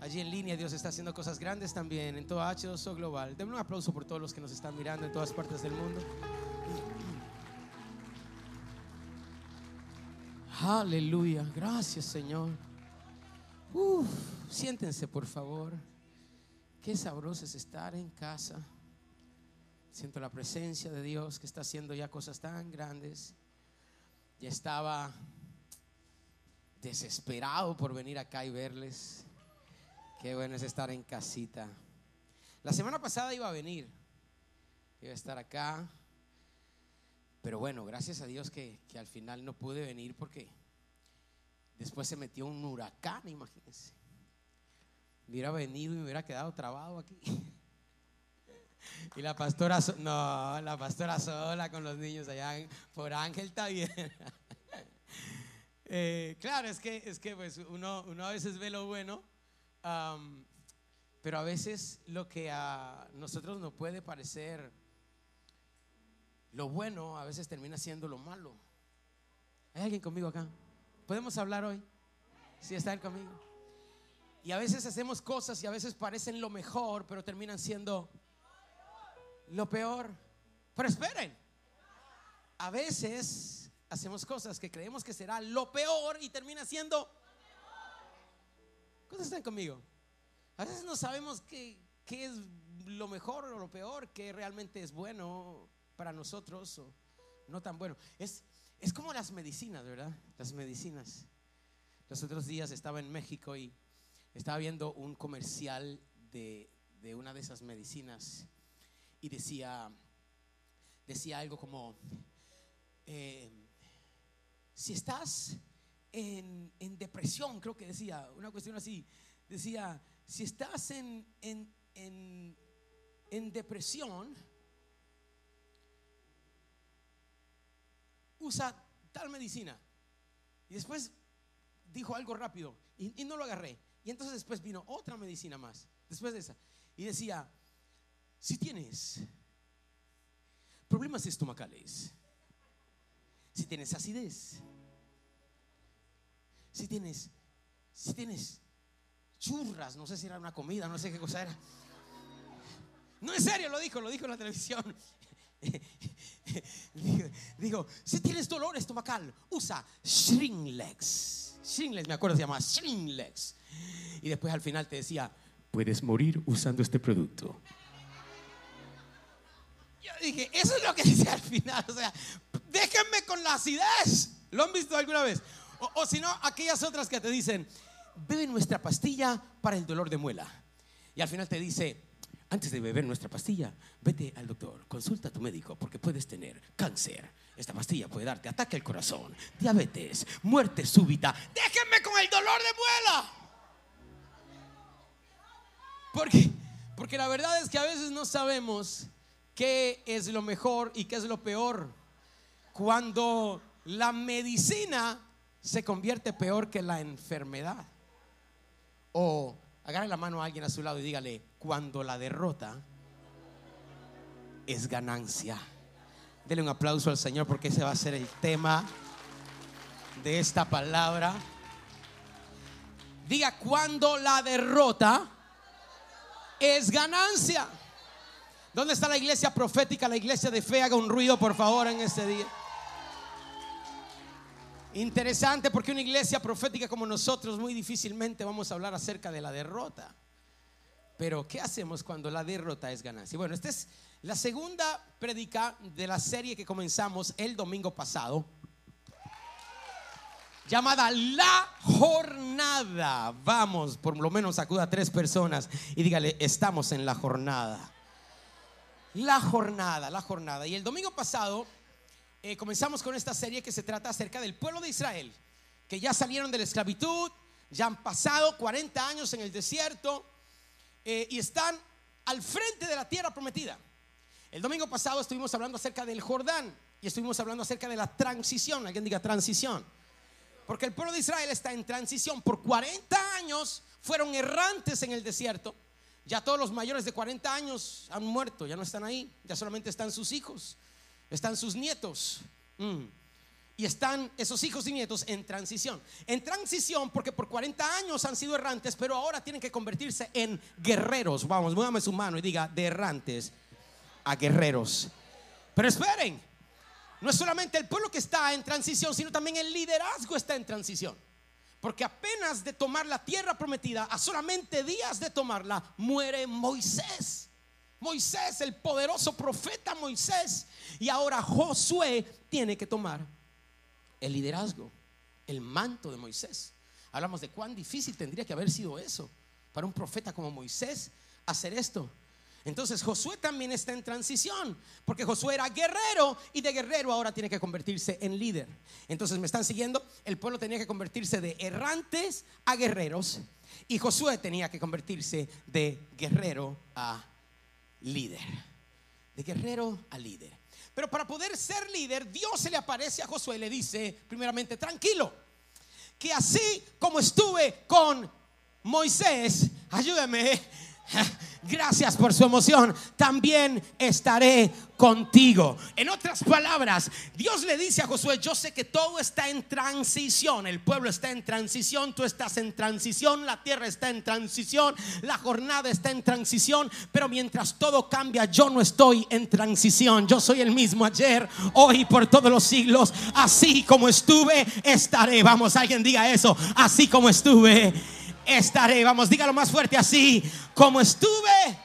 Allí en línea Dios está haciendo cosas grandes también en todo H2O Global. Denme un aplauso por todos los que nos están mirando en todas partes del mundo. Aleluya. Gracias Señor. Uf, siéntense por favor. Qué sabroso es estar en casa. Siento la presencia de Dios que está haciendo ya cosas tan grandes. Ya estaba desesperado por venir acá y verles. Qué bueno es estar en casita. La semana pasada iba a venir, iba a estar acá, pero bueno, gracias a Dios que, que al final no pude venir porque después se metió un huracán, imagínense. Hubiera venido y me hubiera quedado trabado aquí. Y la pastora, no, la pastora sola con los niños allá por Ángel bien. Eh, claro, es que, es que pues uno, uno a veces ve lo bueno, pero a veces lo que a nosotros nos puede parecer lo bueno, a veces termina siendo lo malo. ¿Hay alguien conmigo acá? ¿Podemos hablar hoy? Si está están conmigo. Y a veces hacemos cosas y a veces parecen lo mejor, pero terminan siendo lo peor. Pero esperen, a veces hacemos cosas que creemos que será lo peor y termina siendo... ¿Cuántos están conmigo? A veces no sabemos qué, qué es lo mejor o lo peor, qué realmente es bueno para nosotros o no tan bueno. Es, es como las medicinas, ¿verdad? Las medicinas. Los otros días estaba en México y estaba viendo un comercial de, de una de esas medicinas y decía, decía algo como, eh, si estás en, depresión, creo que decía, una cuestión así, decía, si estás en, en, en depresión, usa tal medicina. Y después dijo algo rápido y, y, no lo agarré. Y entonces después vino otra medicina más, después de esa. Y decía, si tienes problemas estomacales, si tienes acidez, si tienes, si tienes churras, no sé si era una comida, no sé qué cosa era. No, en serio, lo dijo, lo dijo en la televisión. digo, si tienes dolor estomacal, usa Shringlex. Shringlex, me acuerdo se llama Shringlex. Y después al final te decía, puedes morir usando este producto dije, eso es lo que dice al final. O sea, déjenme con la acidez. ¿Lo han visto alguna vez? O, si no, aquellas otras que te dicen, bebe nuestra pastilla para el dolor de muela. Y al final te dice, antes de beber nuestra pastilla, vete al doctor, consulta a tu médico porque puedes tener cáncer. Esta pastilla puede darte ataque al corazón, diabetes, muerte súbita. Déjenme con el dolor de muela. Porque, porque la verdad es que a veces no sabemos qué es lo mejor y qué es lo peor. Cuando la medicina se convierte peor que la enfermedad. O agarre la mano a alguien a su lado y dígale, cuando la derrota es ganancia. Dele un aplauso al Señor porque ese va a ser el tema de esta palabra. Diga, cuando la derrota es ganancia. ¿Dónde está la iglesia profética, la iglesia de fe? Haga un ruido, por favor, en este día. Interesante porque una iglesia profética como nosotros muy difícilmente vamos a hablar acerca de la derrota. Pero ¿qué hacemos cuando la derrota es ganancia? Bueno, esta es la segunda predica de la serie que comenzamos el domingo pasado, llamada La Jornada. Vamos, por lo menos sacuda a tres personas y dígale, estamos en la jornada la jornada, la jornada. Y el domingo pasado eh, comenzamos con esta serie que se trata acerca del pueblo de Israel, que ya salieron de la esclavitud, ya han pasado 40 años en el desierto eh, y están al frente de la tierra prometida. El domingo pasado estuvimos hablando acerca del Jordán y estuvimos hablando acerca de la transición. Alguien diga transición. Porque el pueblo de Israel está en transición. Por 40 años fueron errantes en el desierto ya todos los mayores de 40 años han muerto, ya no están ahí, ya solamente están sus hijos, están sus nietos. Mm. Y están esos hijos y nietos en transición. En transición porque por 40 años han sido errantes, pero ahora tienen que convertirse en guerreros. Vamos, muévame su mano y diga de errantes a guerreros. Pero esperen, no es solamente el pueblo que está en transición, sino también el liderazgo está en transición. Porque apenas de tomar la tierra prometida, a solamente días de tomarla, muere Moisés. Moisés, el poderoso profeta Moisés. Y ahora Josué tiene que tomar el liderazgo, el manto de Moisés. Hablamos de cuán difícil tendría que haber sido eso para un profeta como Moisés hacer esto. Entonces Josué también está en transición, porque Josué era guerrero y de guerrero ahora tiene que convertirse en líder. Entonces me están siguiendo, el pueblo tenía que convertirse de errantes a guerreros y Josué tenía que convertirse de guerrero a líder. De guerrero a líder. Pero para poder ser líder, Dios se le aparece a Josué y le dice, primeramente, tranquilo, que así como estuve con Moisés, ayúdame, Gracias por su emoción. También estaré contigo. En otras palabras, Dios le dice a Josué, yo sé que todo está en transición. El pueblo está en transición, tú estás en transición, la tierra está en transición, la jornada está en transición. Pero mientras todo cambia, yo no estoy en transición. Yo soy el mismo ayer, hoy, por todos los siglos. Así como estuve, estaré. Vamos, alguien diga eso. Así como estuve estaré. Vamos, dígalo más fuerte así. Como estuve,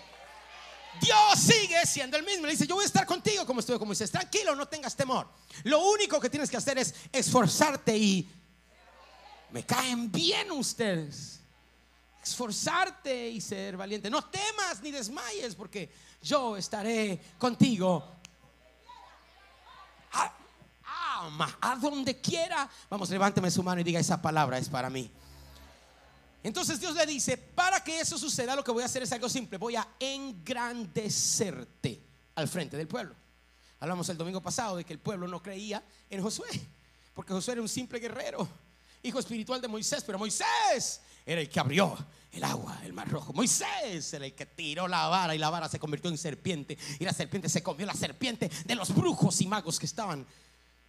Dios sigue siendo el mismo. Le dice, yo voy a estar contigo como estuve, como dices, tranquilo, no tengas temor. Lo único que tienes que hacer es esforzarte y me caen bien ustedes. Esforzarte y ser valiente. No temas ni desmayes porque yo estaré contigo. A, a donde quiera. Vamos, levánteme su mano y diga esa palabra es para mí. Entonces Dios le dice, para que eso suceda, lo que voy a hacer es algo simple, voy a engrandecerte al frente del pueblo. Hablamos el domingo pasado de que el pueblo no creía en Josué, porque Josué era un simple guerrero, hijo espiritual de Moisés, pero Moisés era el que abrió el agua, el mar rojo. Moisés era el que tiró la vara y la vara se convirtió en serpiente y la serpiente se comió la serpiente de los brujos y magos que estaban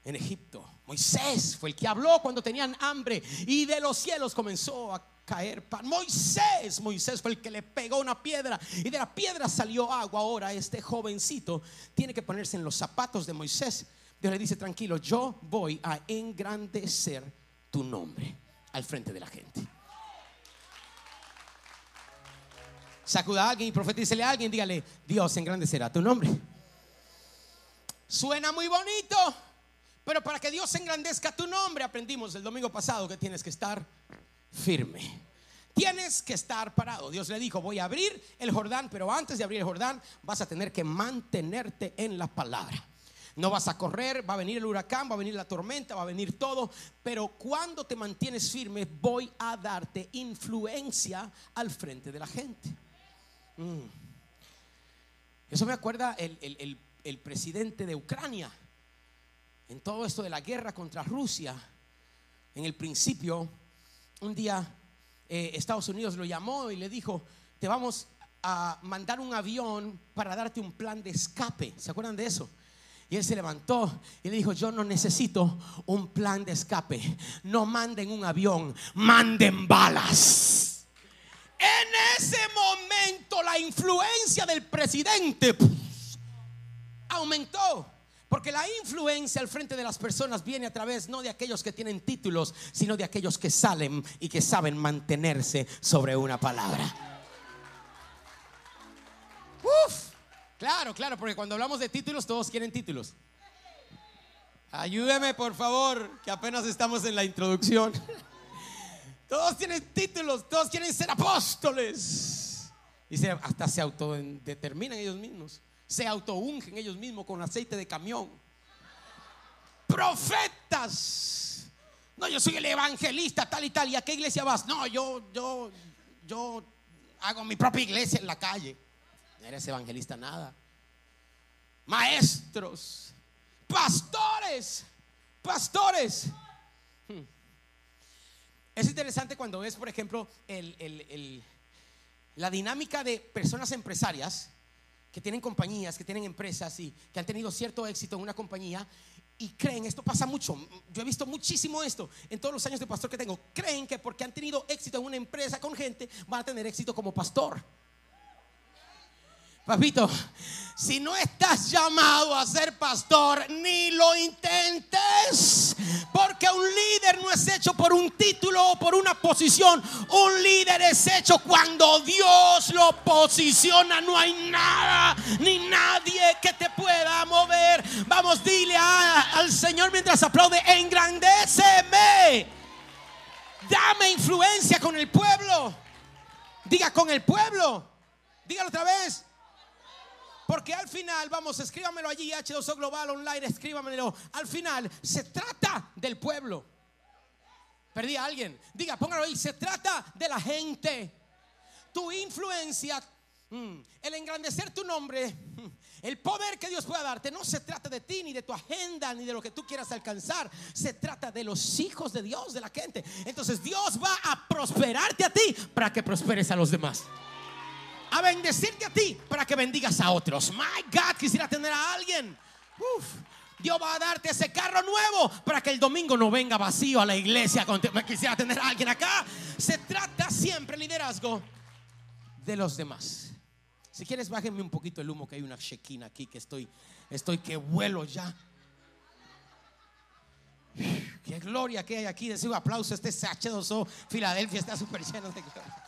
en Egipto. Moisés fue el que habló cuando tenían hambre y de los cielos comenzó a caer pan. Moisés, Moisés fue el que le pegó una piedra y de la piedra salió agua. Ahora este jovencito tiene que ponerse en los zapatos de Moisés. Dios le dice, tranquilo, yo voy a engrandecer tu nombre al frente de la gente. Sacuda a alguien y profetícele a alguien, dígale, Dios engrandecerá tu nombre. Suena muy bonito, pero para que Dios engrandezca tu nombre, aprendimos el domingo pasado que tienes que estar firme. Tienes que estar parado. Dios le dijo, voy a abrir el Jordán, pero antes de abrir el Jordán vas a tener que mantenerte en la palabra. No vas a correr, va a venir el huracán, va a venir la tormenta, va a venir todo, pero cuando te mantienes firme voy a darte influencia al frente de la gente. Mm. Eso me acuerda el, el presidente de Ucrania, en todo esto de la guerra contra Rusia, en el principio un día eh, Estados Unidos lo llamó y le dijo, te vamos a mandar un avión para darte un plan de escape. ¿Se acuerdan de eso? Y él se levantó y le dijo, yo no necesito un plan de escape. No manden un avión, manden balas. En ese momento la influencia del presidente aumentó. Porque la influencia al frente de las personas viene a través no de aquellos que tienen títulos, sino de aquellos que salen y que saben mantenerse sobre una palabra. Uf, claro, claro, porque cuando hablamos de títulos todos quieren títulos. Ayúdeme, por favor, que apenas estamos en la introducción. Todos tienen títulos, todos quieren ser apóstoles. Y hasta se autodeterminan ellos mismos se autoungen ellos mismos con aceite de camión. Profetas. No, yo soy el evangelista, tal y tal. ¿Y a qué iglesia vas? No, yo, yo, yo hago mi propia iglesia en la calle. No eres evangelista nada. Maestros, pastores, pastores. Hmm. Es interesante cuando ves, por ejemplo, la dinámica de personas empresarias que tienen compañías, que tienen empresas y que han tenido cierto éxito en una compañía y creen, esto pasa mucho, yo he visto muchísimo esto en todos los años de pastor que tengo, creen que porque han tenido éxito en una empresa con gente, van a tener éxito como pastor. Papito, si no estás llamado a ser pastor, ni lo intentes. Porque un líder no es hecho por un título o por una posición. Un líder es hecho cuando Dios lo posiciona. No hay nada ni nadie que te pueda mover. Vamos, dile al Señor mientras aplaude, engrandéceme. Dame influencia con el pueblo. Diga con el pueblo. Dígalo otra vez. Porque al final, vamos, escríbamelo allí, H2O Global Online, escríbamelo. Al final, se trata del pueblo. Perdí a alguien. Diga, póngalo ahí. Se trata de la gente. Tu influencia, mm, el engrandecer tu nombre, mm, el poder que Dios pueda darte, no se trata de ti, ni de tu agenda, ni de lo que tú quieras alcanzar. Se trata de los hijos de Dios, de la gente. Entonces Dios va a prosperarte a ti para que prosperes a los demás a bendecirte a ti para que bendigas a otros. My God, quisiera tener a alguien. Dios va a darte ese carro nuevo para que el domingo no venga vacío a la iglesia. Quisiera tener a alguien acá. Se trata siempre liderazgo de los demás. Si quieres, bájenme un poquito el humo que hay una chequina aquí que estoy, estoy que vuelo ya. Qué gloria que hay aquí. Decir un aplauso. Este H2O Filadelfia está súper lleno de gloria.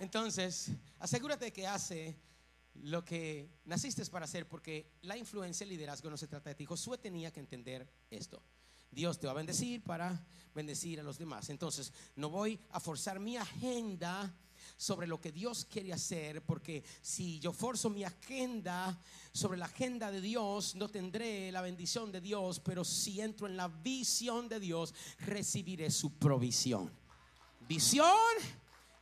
Entonces, asegúrate que hace lo que naciste para hacer, porque la influencia, el liderazgo no se trata de ti. Josué tenía que entender esto. Dios te va a bendecir para bendecir a los demás. Entonces, no voy a forzar mi agenda sobre lo que Dios quiere hacer, porque si yo forzo mi agenda sobre la agenda de Dios, no tendré la bendición de Dios, pero si entro en la visión de Dios, recibiré su provisión. Visión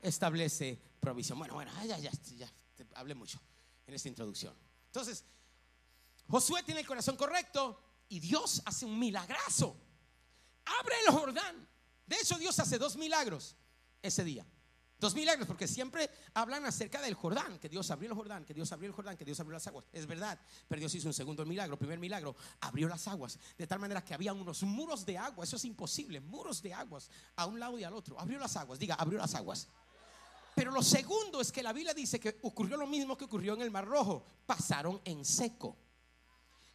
establece provisión. Bueno, bueno, ya, ya, ya, hablé mucho en esta introducción. Entonces, Josué tiene el corazón correcto y Dios hace un milagrazo. Abre el Jordán. De hecho, Dios hace dos milagros ese día. Dos milagros, porque siempre hablan acerca del Jordán, que Dios abrió el Jordán, que Dios abrió el Jordán, que Dios abrió las aguas. Es verdad, pero Dios hizo un segundo milagro. Primer milagro, abrió las aguas, de tal manera que había unos muros de agua. Eso es imposible, muros de aguas a un lado y al otro. Abrió las aguas, diga, abrió las aguas. Pero lo segundo es que la Biblia dice que ocurrió lo mismo que ocurrió en el Mar Rojo. Pasaron en seco.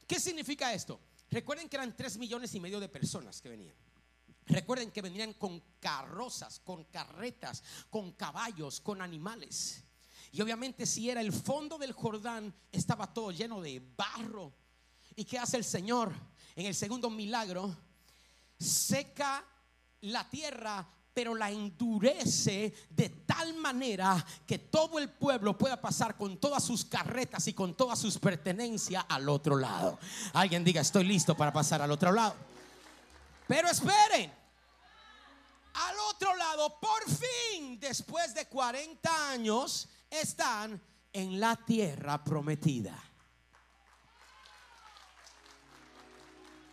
¿Qué significa esto? Recuerden que eran tres millones y medio de personas que venían. Recuerden que venían con carrozas, con carretas, con caballos, con animales. Y obviamente si era el fondo del Jordán, estaba todo lleno de barro. ¿Y qué hace el Señor? En el segundo milagro, seca la tierra pero la endurece de tal manera que todo el pueblo pueda pasar con todas sus carretas y con todas sus pertenencias al otro lado. Alguien diga, estoy listo para pasar al otro lado. Pero esperen, al otro lado, por fin, después de 40 años, están en la tierra prometida.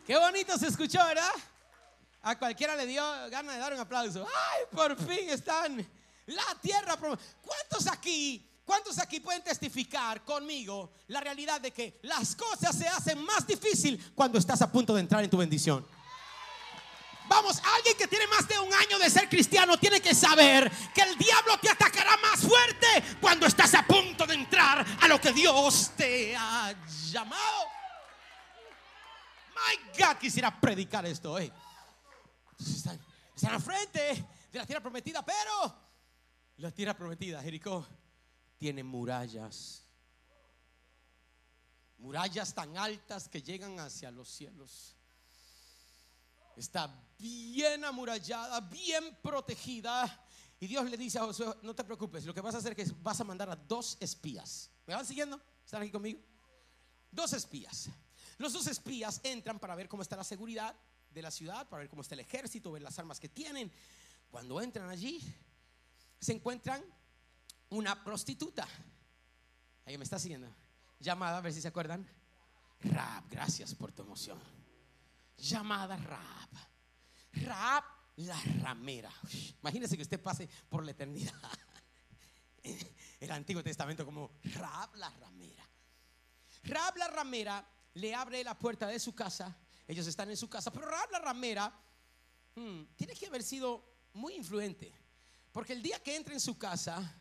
Qué bonito se escuchó, ¿verdad? A cualquiera le dio ganas de dar un aplauso. ¡Ay, por fin están! La tierra. ¿Cuántos aquí, cuántos aquí pueden testificar conmigo la realidad de que las cosas se hacen más difícil cuando estás a punto de entrar en tu bendición? Vamos, alguien que tiene más de un año de ser cristiano tiene que saber que el diablo te atacará más fuerte cuando estás a punto de entrar a lo que Dios te ha llamado. My God, quisiera predicar esto hoy. Están, están al frente de la tierra prometida, pero la tierra prometida, Jericó, tiene murallas. Murallas tan altas que llegan hacia los cielos. Está bien amurallada, bien protegida. Y Dios le dice a Josué, no te preocupes, lo que vas a hacer es que vas a mandar a dos espías. ¿Me van siguiendo? ¿Están aquí conmigo? Dos espías. Los dos espías entran para ver cómo está la seguridad de la ciudad para ver cómo está el ejército, ver las armas que tienen. Cuando entran allí, se encuentran una prostituta. Ahí me está siguiendo. Llamada, a ver si se acuerdan. Rab, gracias por tu emoción. Llamada Rab. Rab la ramera. Imagínense que usted pase por la eternidad. El Antiguo Testamento como Rab la ramera. Raab la ramera le abre la puerta de su casa. Ellos están en su casa, pero Raab la ramera hmm, tiene que haber sido muy influente. Porque el día que entra en su casa,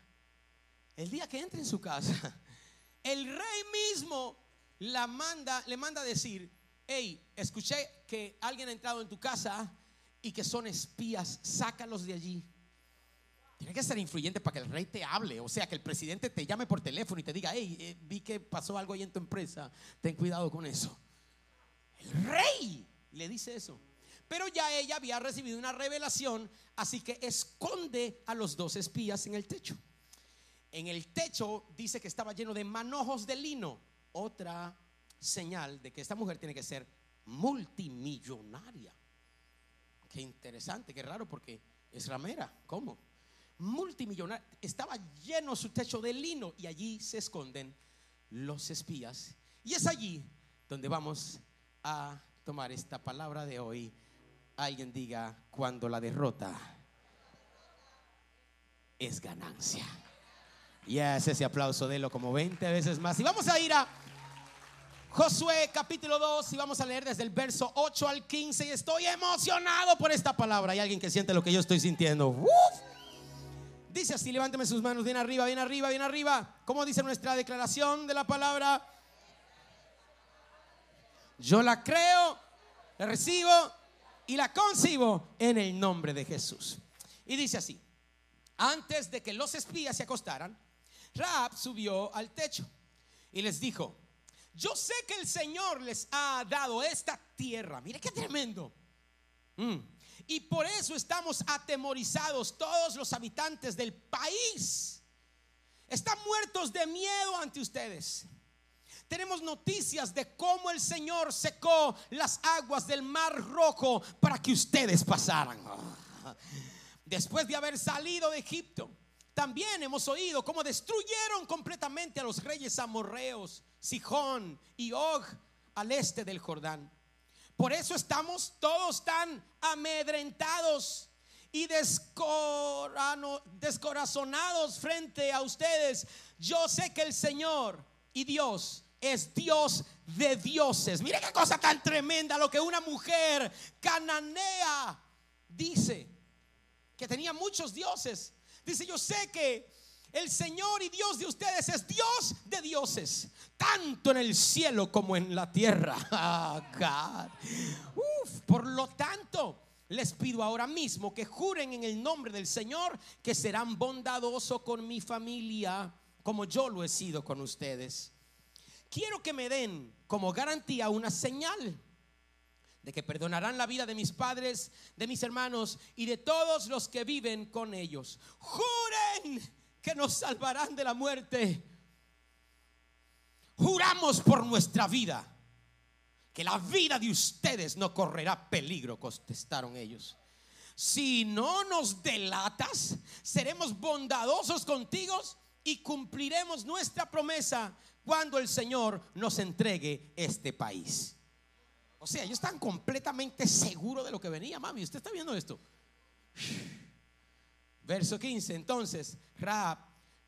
el día que entra en su casa, el rey mismo le manda a decir, hey, escuché que alguien ha entrado en tu casa y que son espías, sácalos de allí. Tiene que ser influyente para que el rey te hable, o sea, que el presidente te llame por teléfono y te diga, hey, eh, vi que pasó algo ahí en tu empresa, ten cuidado con eso. El rey le dice eso. Pero ya ella había recibido una revelación, así que esconde a los dos espías en el techo. En el techo dice que estaba lleno de manojos de lino, otra señal de que esta mujer tiene que ser multimillonaria. Qué interesante, qué raro, porque es ramera. ¿Cómo? Multimillonaria. Estaba lleno su techo de lino y allí se esconden los espías. Y es allí donde vamos a tomar esta palabra de hoy. Alguien diga, cuando la derrota es ganancia. Y es ese aplauso, de lo como 20 veces más. Y vamos a ir a Josué capítulo 2 y vamos a leer desde el verso 8 al 15 y estoy emocionado por esta palabra. Hay alguien que siente lo que yo estoy sintiendo. Dice así, levánteme sus manos bien arriba, bien arriba, bien arriba. ¿Cómo dice nuestra declaración de la palabra? Yo la creo, la recibo y la concibo en el nombre de Jesús. Y dice así, antes de que los espías se acostaran, Raab subió al techo y les dijo, yo sé que el Señor les ha dado esta tierra. Mire qué tremendo. Mm. Y por eso estamos atemorizados todos los habitantes del país. Están muertos de miedo ante ustedes. Tenemos noticias de cómo el Señor secó las aguas del mar rojo para que ustedes pasaran. Después de haber salido de Egipto, también hemos oído cómo destruyeron completamente a los reyes amorreos Sijón y Og al este del Jordán. Por eso estamos todos tan amedrentados y descorazonados frente a ustedes. Yo sé que el Señor y Dios es Dios de dioses. Mire qué cosa tan tremenda lo que una mujer cananea dice, que tenía muchos dioses. Dice, yo sé que el Señor y Dios de ustedes es Dios de dioses, tanto en el cielo como en la tierra. Ah, por lo tanto, les pido ahora mismo que juren en el nombre del Señor que serán bondadosos con mi familia, como yo lo he sido con ustedes. Quiero que me den como garantía una señal de que perdonarán la vida de mis padres, de mis hermanos y de todos los que viven con ellos. Juren que nos salvarán de la muerte. Juramos por nuestra vida que la vida de ustedes no correrá peligro, contestaron ellos. Si no nos delatas, seremos bondadosos contigo y cumpliremos nuestra promesa cuando el Señor nos entregue este país. O sea, ellos están completamente seguros de lo que venía, mami. ¿Usted está viendo esto? Verso 15. Entonces, Raab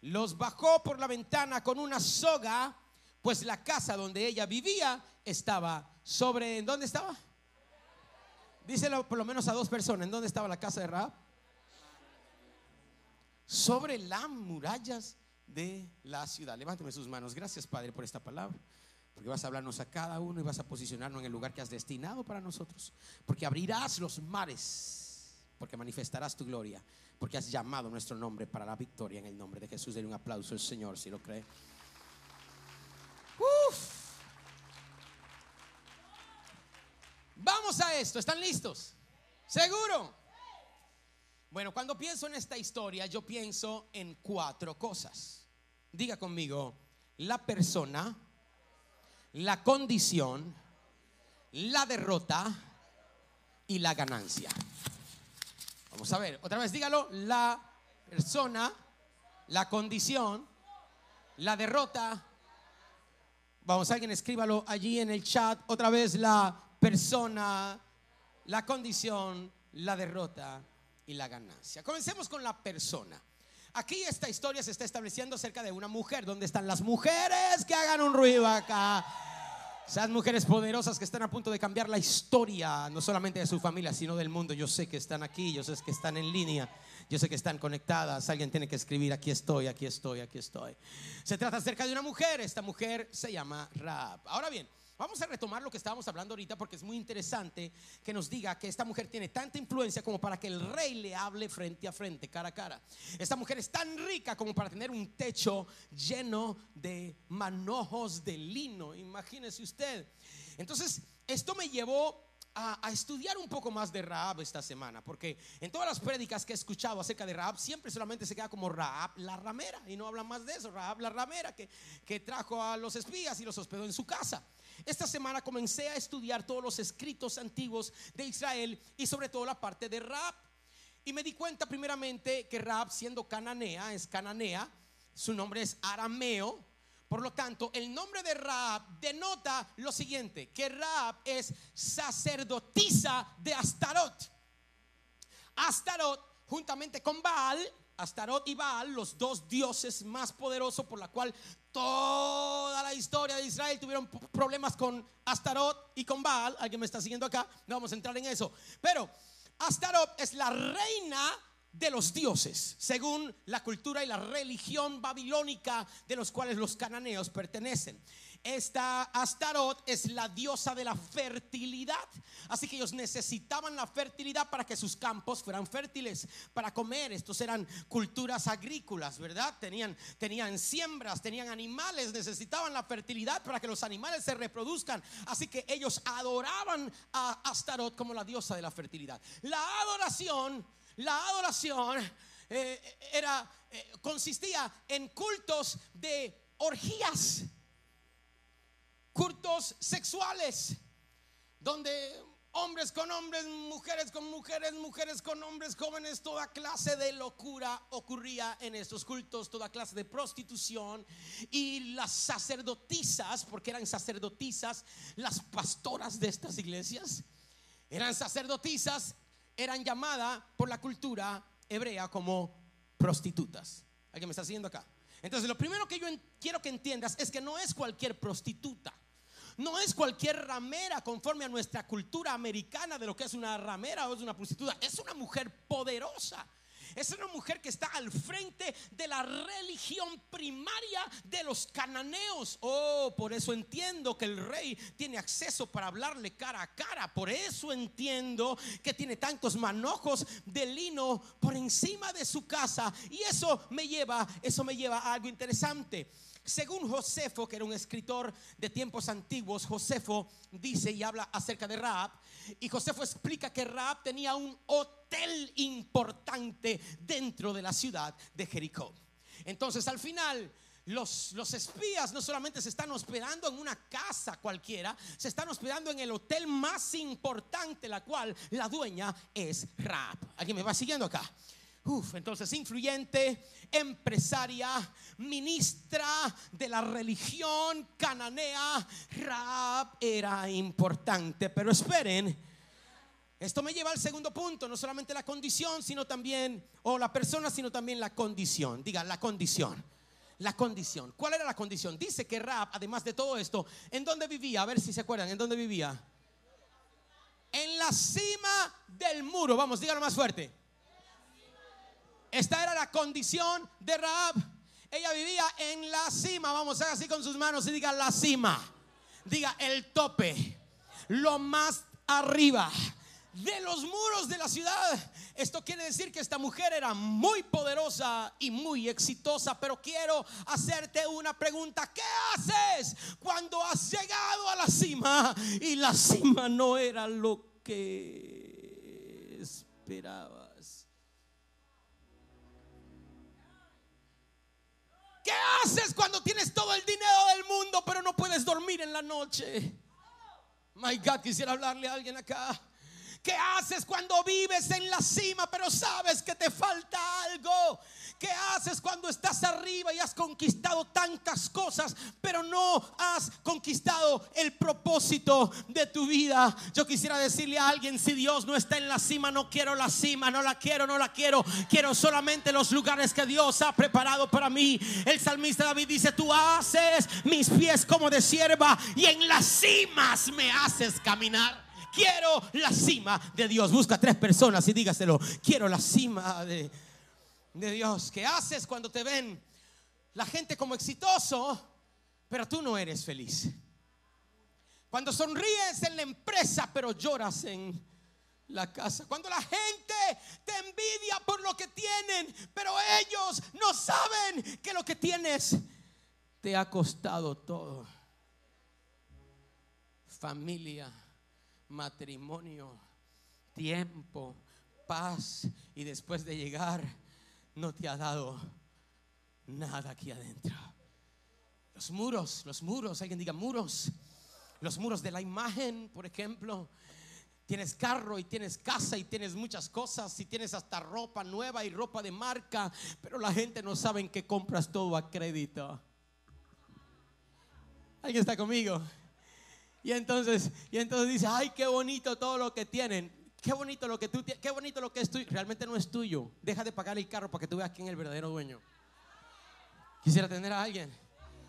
los bajó por la ventana con una soga, pues la casa donde ella vivía estaba sobre. ¿En dónde estaba? Díselo por lo menos a dos personas. ¿En dónde estaba la casa de Raab? Sobre las murallas de la ciudad. Levánteme sus manos. Gracias, Padre, por esta palabra. Porque vas a hablarnos a cada uno y vas a posicionarnos en el lugar que has destinado para nosotros. Porque abrirás los mares. Porque manifestarás tu gloria porque has llamado nuestro nombre para la victoria en el nombre de Jesús. Denle un aplauso al Señor si lo cree. Vamos a esto, ¿están listos? ¿Seguro? Bueno, cuando pienso en esta historia, yo pienso en cuatro cosas. Diga conmigo, la persona, la condición, la derrota y la ganancia. Vamos a ver, otra vez dígalo, la persona, la condición, la derrota. Vamos, alguien escríbalo allí en el chat. Otra vez la persona, la condición, la derrota y la ganancia. Comencemos con la persona. Aquí esta historia se está estableciendo acerca de una mujer. ¿Dónde están las mujeres que hagan un ruido acá? Esas mujeres poderosas que están a punto de cambiar la historia, no solamente de su familia, sino del mundo. Yo sé que están aquí, yo sé que están en línea, yo sé que están conectadas. Alguien tiene que escribir, aquí estoy, aquí estoy, aquí estoy. Se trata acerca de una mujer, esta mujer se llama Raab. Ahora bien, Vamos a retomar lo que estábamos hablando ahorita porque es muy interesante que nos diga que esta mujer tiene tanta influencia como para que el rey le hable frente a frente, cara a cara. Esta mujer es tan rica como para tener un techo lleno de manojos de lino, imagínese usted. Entonces, esto me llevó a, estudiar un poco más de Raab esta semana, porque en todas las prédicas que he escuchado acerca de Raab, siempre solamente se queda como Raab la ramera, y no habla más de eso, Raab la ramera que, que trajo a los espías y los hospedó en su casa. Esta semana comencé a estudiar todos los escritos antiguos de Israel y sobre todo la parte de Raab. Y me di cuenta primeramente que Raab siendo cananea, es cananea, su nombre es arameo, por lo tanto, el nombre de Raab denota lo siguiente, que Raab es sacerdotisa de Astarot. Astarot, juntamente con Baal, Astarot y Baal, los dos dioses más poderosos por la cual toda la historia de Israel tuvieron problemas con Astarot y con Baal. Alguien me está siguiendo acá, no vamos a entrar en eso. Pero Astarot es la reina de los dioses, según la cultura y la religión babilónica de los cuales los cananeos pertenecen. Esta Astarot es la diosa de la fertilidad. Así que ellos necesitaban la fertilidad para que sus campos fueran fértiles para comer. Estos eran culturas agrícolas, ¿verdad? Tenían, tenían siembras, tenían animales, necesitaban la fertilidad para que los animales se reproduzcan. Así que ellos adoraban a Astarot como la diosa de la fertilidad. La adoración la adoración eh, era, eh, consistía en cultos de orgías, cultos sexuales, donde hombres con hombres, mujeres con mujeres, mujeres con hombres, jóvenes, toda clase de locura ocurría en estos cultos, toda clase de prostitución. Y las sacerdotisas, porque eran sacerdotisas, las pastoras de estas iglesias, eran sacerdotisas eran llamadas por la cultura hebrea como prostitutas. ¿Alguien me está siguiendo acá? Entonces, lo primero que yo quiero que entiendas es que no es cualquier prostituta. No es cualquier ramera conforme a nuestra cultura americana de lo que es una ramera o es una prostituta. Es una mujer poderosa es una mujer que está al frente de la religión primaria de los cananeos. Oh, por eso entiendo que el rey tiene acceso para hablarle cara a cara. Por eso entiendo que tiene tantos manojos de lino por encima de su casa. Y eso me lleva, eso me lleva a algo interesante. Según Josefo, que era un escritor de tiempos antiguos, Josefo dice y habla acerca de Raab. Y Josefo explica que Raab tenía un hotel importante dentro de la ciudad de Jericó. Entonces al final los, los, espías no solamente se están hospedando en una casa cualquiera, se están hospedando en el hotel más importante, la cual la dueña es Raab. ¿Alguien me va siguiendo acá? Uf, entonces influyente, empresaria, ministra de la religión cananea, Raab era importante. Pero esperen, esto me lleva al segundo punto, no solamente la condición, sino también, o la persona, sino también la condición. Diga, la condición. La condición. ¿Cuál era la condición? Dice que Raab, además de todo esto, ¿en dónde vivía? A ver si se acuerdan, ¿en dónde vivía? En la cima del muro. Vamos, díganlo más fuerte esta era la condición de Raab. Ella vivía en la cima. Vamos a hacer así con sus manos y diga la cima. Diga el tope. Lo más arriba de los muros de la ciudad. Esto quiere decir que esta mujer era muy poderosa y muy exitosa, pero quiero hacerte una pregunta. ¿Qué haces cuando has llegado a la cima y la cima no era lo que esperaba? ¿Qué haces cuando tienes todo el dinero del mundo pero no puedes dormir en la noche? My God, quisiera hablarle a alguien acá. ¿Qué haces cuando vives en la cima pero sabes que te falta algo? ¿Qué haces cuando estás arriba y has conquistado tantas cosas, pero no has conquistado el propósito de tu vida? Yo quisiera decirle a alguien, si Dios no está en la cima, no quiero la cima, no la quiero, no la quiero. Quiero solamente los lugares que Dios ha preparado para mí. El salmista David dice, tú haces mis pies como de sierva y en las cimas me haces caminar. Quiero la cima de Dios. Busca tres personas y dígaselo. Quiero la cima de, de Dios. ¿Qué haces cuando te ven la gente como exitoso, pero tú no eres feliz? Cuando sonríes en la empresa, pero lloras en la casa. Cuando la gente te envidia por lo que tienen, pero ellos no saben que lo que tienes te ha costado todo. Familia, matrimonio, tiempo, paz y después de llegar no te ha dado nada aquí adentro. Los muros, los muros, alguien diga muros, los muros de la imagen, por ejemplo. Tienes carro y tienes casa y tienes muchas cosas y tienes hasta ropa nueva y ropa de marca, pero la gente no sabe en qué compras todo a crédito. ¿Alguien está conmigo? Y entonces, y entonces dice, ay, qué bonito todo lo que tienen. Qué bonito lo que tú qué bonito lo que es tuyo. Realmente no es tuyo. Deja de pagar el carro para que tú veas quién es el verdadero dueño. Quisiera tener a alguien.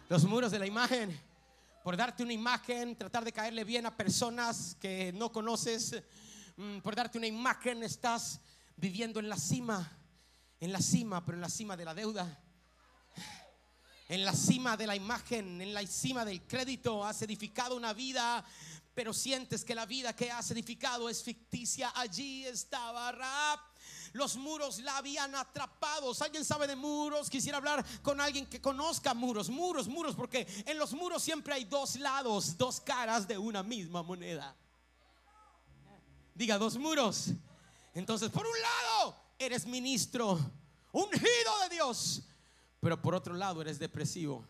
Los muros de la imagen. Por darte una imagen, tratar de caerle bien a personas que no conoces. Mm, por darte una imagen, estás viviendo en la cima. En la cima, pero en la cima de la deuda en la cima de la imagen, en la cima del crédito, has edificado una vida, pero sientes que la vida que has edificado es ficticia. Allí estaba Raab. Los muros la habían atrapado. ¿Alguien sabe de muros? Quisiera hablar con alguien que conozca muros, muros, muros, porque en los muros siempre hay dos lados, dos caras de una misma moneda. Diga dos muros. Entonces, por un lado, eres ministro, ungido de Dios pero por otro lado eres depresivo.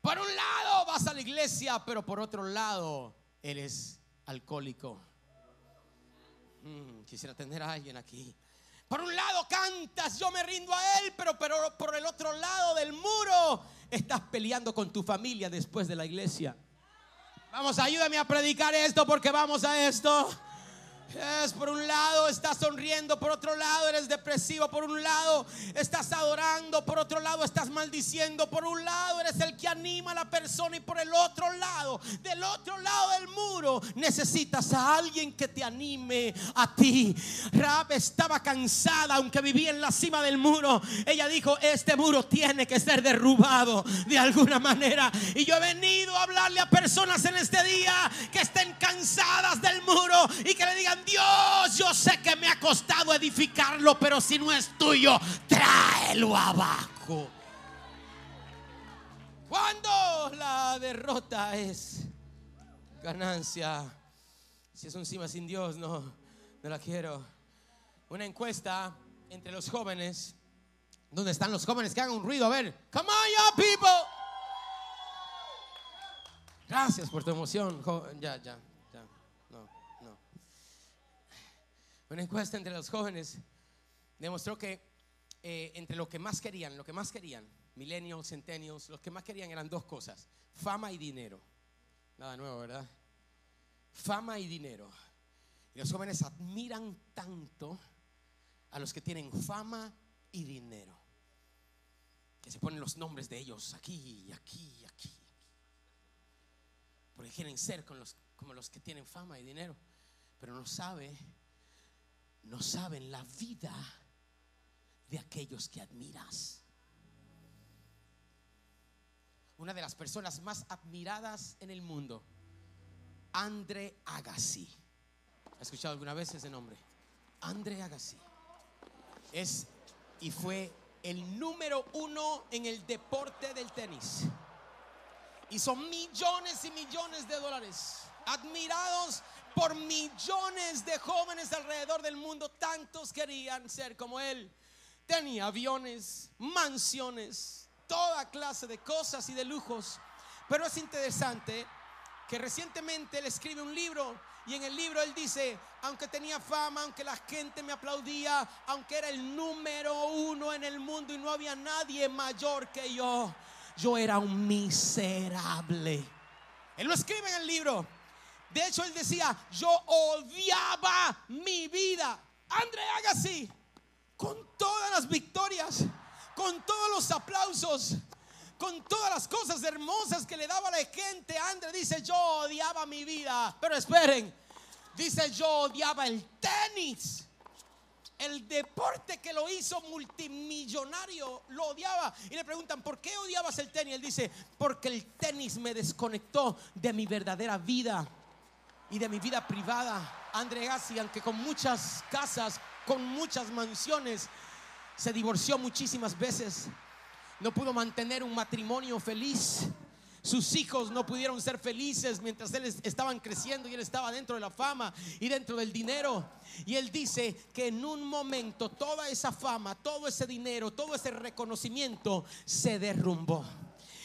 Por un lado vas a la iglesia, pero por otro lado eres alcohólico. Mm, quisiera tener a alguien aquí. Por un lado cantas, yo me rindo a él, pero, pero por el otro lado del muro estás peleando con tu familia después de la iglesia. Vamos, ayúdame a predicar esto porque vamos a esto. Es por un lado estás sonriendo, por otro lado eres depresivo, por un lado estás adorando, por otro lado estás maldiciendo, por un lado eres el que anima a la persona y por el otro lado, del otro lado del muro, necesitas a alguien que te anime a ti. Rab estaba cansada, aunque vivía en la cima del muro. Ella dijo, este muro tiene que ser derrubado de alguna manera. Y yo he venido a hablarle a personas en este día que estén cansadas del muro y que le digan, Dios, yo sé que me ha costado edificarlo, pero si no es tuyo, tráelo abajo. Cuando la derrota es ganancia, si es un cima sin Dios, no, no la quiero. Una encuesta entre los jóvenes. ¿Dónde están los jóvenes que hagan un ruido? A ver, come on, people. Gracias por tu emoción. Ya, ya. Una encuesta entre los jóvenes demostró que eh, entre lo que más querían, lo que más querían, millennials, centennials, los que más querían eran dos cosas, fama y dinero. Nada nuevo, ¿verdad? Fama y dinero. Y los jóvenes admiran tanto a los que tienen fama y dinero. Que se ponen los nombres de ellos aquí, aquí, aquí. Porque quieren ser como los que tienen fama y dinero. Pero no sabe no saben la vida de aquellos que admiras. Una de las personas más admiradas en el mundo, Andre Agassi. ¿Has escuchado alguna vez ese nombre? Andre Agassi. Es y fue el número uno en el deporte del tenis. Hizo millones y millones de dólares. Admirados por millones de jóvenes alrededor del mundo. Tantos querían ser como él. Tenía aviones, mansiones, toda clase de cosas y de lujos. Pero es interesante que recientemente él escribe un libro Y en el libro él dice, aunque tenía fama, aunque la gente me aplaudía, aunque era el número uno en el mundo y no había nadie mayor que yo, yo era un miserable. Él lo escribe en el libro. De hecho, él decía, yo odiaba mi vida. André así con todas las victorias, con todos los aplausos, con todas las cosas hermosas que le daba la gente. André dice, yo odiaba mi vida. Pero esperen, dice, yo odiaba el tenis. El deporte que lo hizo multimillonario lo odiaba. Y le preguntan, ¿por qué odiabas el tenis? Él dice, porque el tenis me desconectó de mi verdadera vida y de mi vida privada. André Gassi, aunque con muchas casas, con muchas mansiones, se divorció muchísimas veces. No pudo mantener un matrimonio feliz. Sus hijos no pudieron ser felices mientras él estaban creciendo y él estaba dentro de la fama y dentro del dinero. Y él dice que en un momento toda esa fama, todo ese dinero, todo ese reconocimiento se derrumbó.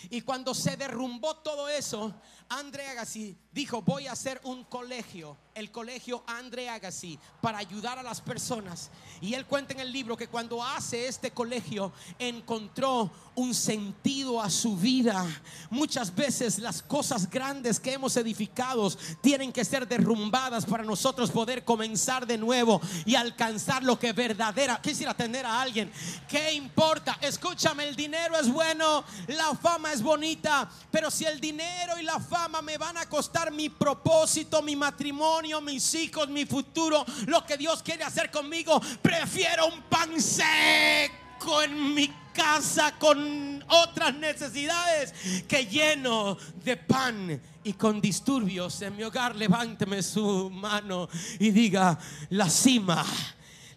Y cuando se derrumbó todo eso, André Agassi dijo, voy a hacer un colegio, el colegio André Agassi, para ayudar a las personas. Y él cuenta en el libro que cuando hace este colegio encontró un sentido a su vida. Muchas veces las cosas grandes que hemos edificado tienen que ser derrumbadas para nosotros poder comenzar de nuevo y alcanzar lo que verdadera. Quisiera atender a alguien. ¿Qué importa? Escúchame, el dinero es bueno, la fama es bonita, pero si el dinero y la fama me van a costar mi propósito, mi matrimonio, mis hijos, mi futuro, lo que Dios quiere hacer conmigo. Prefiero un pan seco en mi casa con otras necesidades que lleno de pan y con disturbios en mi hogar. Levánteme su mano y diga, la cima,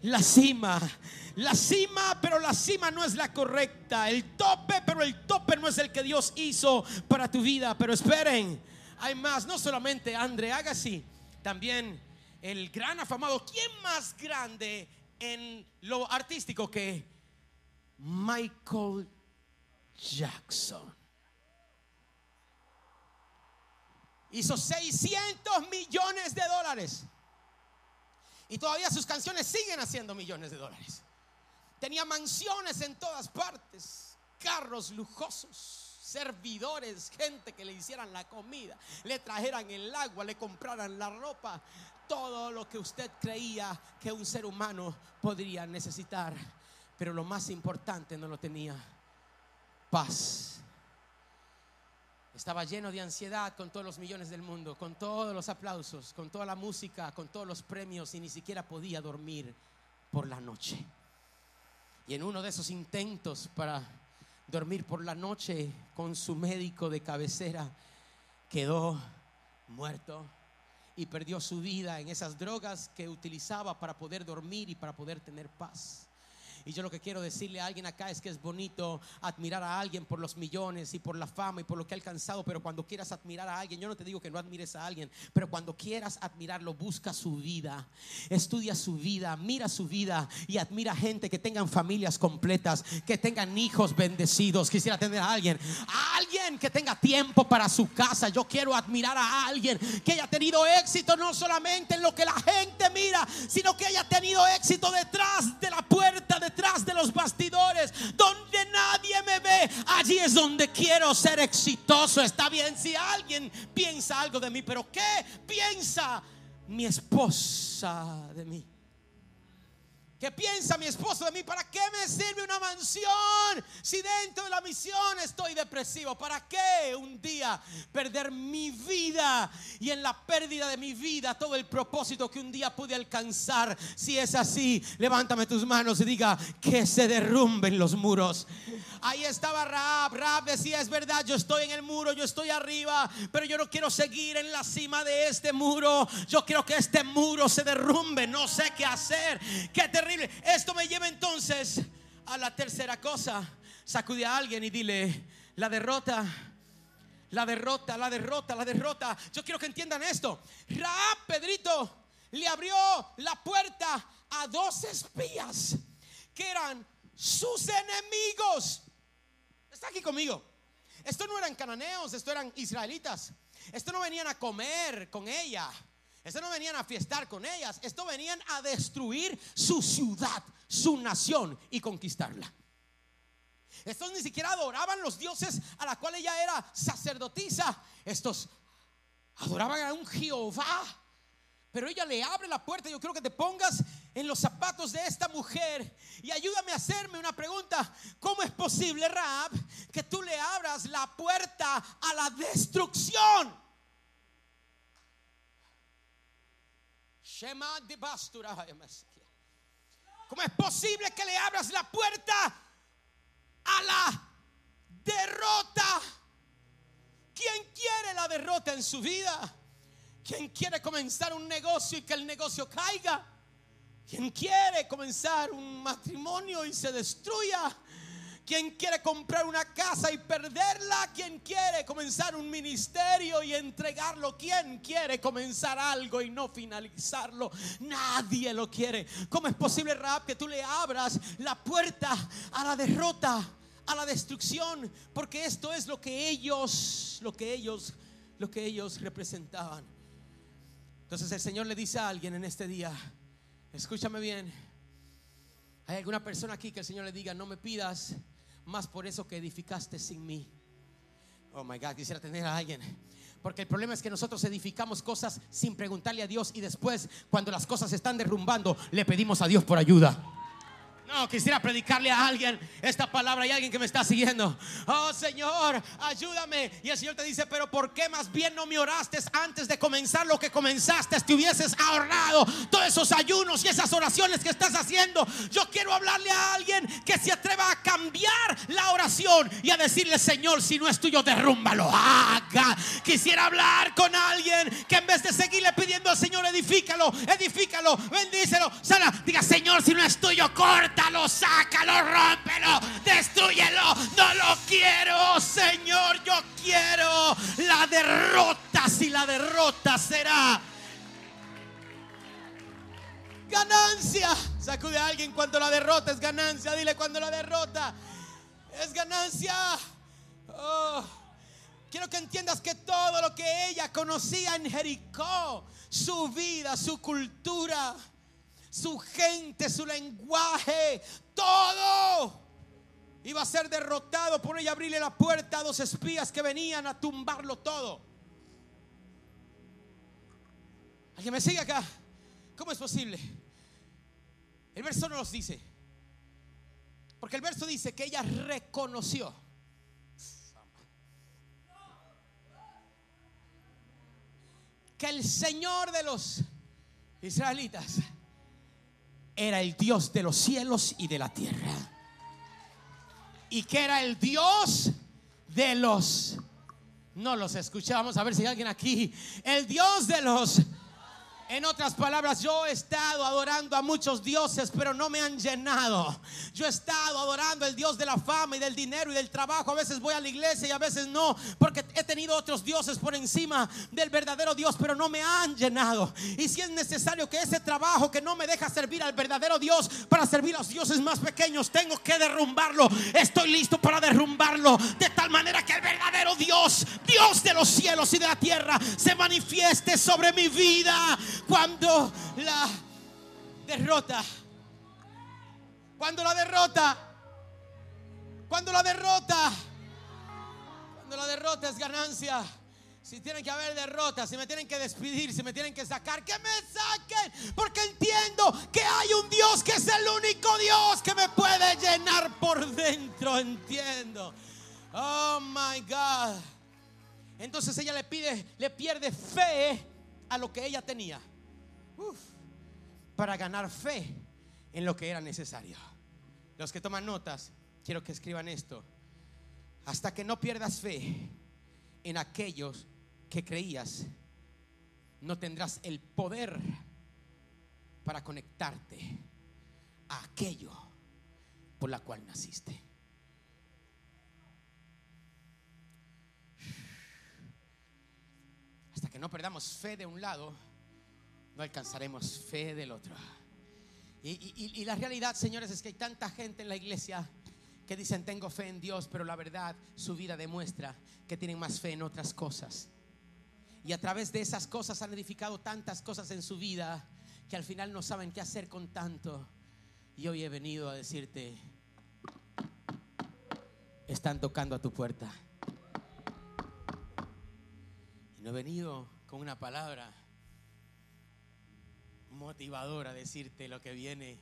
la cima la cima, pero la cima no es la correcta. El tope, pero el tope no es el que Dios hizo para tu vida. Pero esperen, hay más. No solamente André Agassi, también el gran afamado. ¿Quién más grande en lo artístico que Michael Jackson? Hizo 600 millones de dólares. Y todavía sus canciones siguen haciendo millones de dólares. Tenía mansiones en todas partes, carros lujosos, servidores, gente que le hicieran la comida, le trajeran el agua, le compraran la ropa, todo lo que usted creía que un ser humano podría necesitar. Pero lo más importante no lo tenía, paz. Estaba lleno de ansiedad con todos los millones del mundo, con todos los aplausos, con toda la música, con todos los premios y ni siquiera podía dormir por la noche. Y en uno de esos intentos para dormir por la noche con su médico de cabecera, quedó muerto y perdió su vida en esas drogas que utilizaba para poder dormir y para poder tener paz. Y yo lo que quiero decirle a alguien acá es que es bonito admirar a alguien por los millones y por la fama y por lo que ha alcanzado, pero cuando quieras admirar a alguien, yo no te digo que no admires a alguien, pero cuando quieras admirarlo, busca su vida, estudia su vida, mira su vida y admira gente que tengan familias completas, que tengan hijos bendecidos. Quisiera tener a alguien, a alguien que tenga tiempo para su casa. Yo quiero admirar a alguien que haya tenido éxito no solamente en lo que la gente mira, sino que haya tenido éxito detrás de la puerta de detrás de los bastidores, donde nadie me ve, allí es donde quiero ser exitoso. Está bien si alguien piensa algo de mí, pero ¿qué piensa mi esposa de mí? ¿Qué piensa mi esposo de mí? ¿Para qué me sirve una mansión si dentro de la misión estoy depresivo? ¿Para qué un día perder mi vida y en la pérdida de mi vida todo el propósito que un día pude alcanzar? Si es así, levántame tus manos y diga que se derrumben los muros. Ahí estaba Raab. Raab decía, es verdad, yo estoy en el muro, yo estoy arriba, pero yo no quiero seguir en la cima de este muro. Yo quiero que este muro se derrumbe. No sé qué hacer. Qué terrible. Esto me lleva entonces a la tercera cosa. Sacude a alguien y dile, la derrota. La derrota, la derrota, la derrota. Yo quiero que entiendan esto. Raab, Pedrito, le abrió la puerta a dos espías que eran sus enemigos. Está aquí conmigo. Esto no eran cananeos, esto eran israelitas. Esto no venían a comer con ella. Estos no venían a fiestar con ellas, estos venían a destruir su ciudad, su nación y conquistarla. Estos ni siquiera adoraban los dioses a la cual ella era sacerdotisa. Estos adoraban a un Jehová. Pero ella le abre la puerta. Yo quiero que te pongas en los zapatos de esta mujer y ayúdame a hacerme una pregunta. ¿Cómo es posible, Rab, que tú le abras la puerta a la destrucción? ¿Cómo es posible que le abras la puerta a la derrota? ¿Quién quiere la derrota en su vida? ¿Quién quiere comenzar un negocio y que el negocio caiga? ¿Quién quiere comenzar un matrimonio y se destruya? ¿Quién quiere comprar una casa y perderla? ¿Quién quiere comenzar un ministerio y entregarlo? ¿Quién quiere comenzar algo y no finalizarlo? Nadie lo quiere. ¿Cómo es posible, Rap, que tú le abras la puerta a la derrota, a la destrucción? Porque esto es lo que ellos, lo que ellos, lo que ellos representaban. Entonces el Señor le dice a alguien en este día, escúchame bien, hay alguna persona aquí que el Señor le diga, no me pidas más por eso que edificaste sin mí. Oh my God, quisiera tener a alguien. Porque el problema es que nosotros edificamos cosas sin preguntarle a Dios y después, cuando las cosas se están derrumbando, le pedimos a Dios por ayuda. No, quisiera predicarle a alguien esta palabra. Hay alguien que me está siguiendo. Oh Señor, ayúdame. Y el Señor te dice, pero ¿por qué más bien no me oraste antes de comenzar lo que comenzaste? Te hubieses ahorrado todos esos ayunos y esas oraciones que estás haciendo. Yo quiero hablarle a alguien que se atreva a cambiar la oración y a decirle, Señor, si no es tuyo, derrúmbalo. Haga. Quisiera hablar con alguien que en vez de seguirle pidiendo al Señor, edifícalo, edifícalo, bendícelo. Sana, diga, Señor, si no es tuyo, corta lo sácalo, rómpelo, destruyelo. No lo quiero, Señor. Yo quiero la derrota. Si la derrota será ganancia. Sacude a alguien cuando la derrota es ganancia. Dile cuando la derrota es ganancia. Oh, quiero que entiendas que todo lo que ella conocía en Jericó, su vida, su cultura, su gente, su lenguaje, todo iba a ser derrotado por ella abrirle la puerta a dos espías que venían a tumbarlo todo. ¿Alguien me sigue acá? ¿Cómo es posible? El verso no nos dice. Porque el verso dice que ella reconoció. Que el Señor de los israelitas era el Dios de los cielos y de la tierra. Y que era el Dios de los... No los escuchamos, a ver si hay alguien aquí. El Dios de los en otras palabras, yo he estado adorando a muchos dioses, pero no me han llenado. Yo he estado adorando al Dios de la fama y del dinero y del trabajo. A veces voy a la iglesia y a veces no, porque he tenido otros dioses por encima del verdadero Dios, pero no me han llenado. Y si es necesario que ese trabajo que no me deja servir al verdadero Dios para servir a los dioses más pequeños, tengo que derrumbarlo. Estoy listo para derrumbarlo de tal manera que el verdadero Dios, Dios de los cielos y de la tierra, se manifieste sobre mi vida cuando la derrota, cuando la derrota, cuando la derrota, la derrota es ganancia. Si tienen que haber derrotas, si me tienen que despedir, si me tienen que sacar, que me saquen. Porque entiendo que hay un Dios que es el único Dios que me puede llenar por dentro. Entiendo. Oh my God. Entonces ella le pide, le pierde fe a lo que ella tenía para ganar fe en lo que era necesario. Los que toman notas, quiero que escriban esto. Hasta que no pierdas fe en aquellos que creías, no tendrás el poder para conectarte a aquello por la cual naciste. Hasta que no perdamos fe de un lado, no alcanzaremos fe del otro. Y, la realidad, señores, es que hay tanta gente en la iglesia que dicen tengo fe en Dios, pero la verdad su vida demuestra que tienen más fe en otras cosas. Y a través de esas cosas han edificado tantas cosas en su vida que al final no saben qué hacer con tanto. Y hoy he venido a decirte, están tocando a tu puerta. Y no he venido con una palabra motivadora a decirte lo que viene.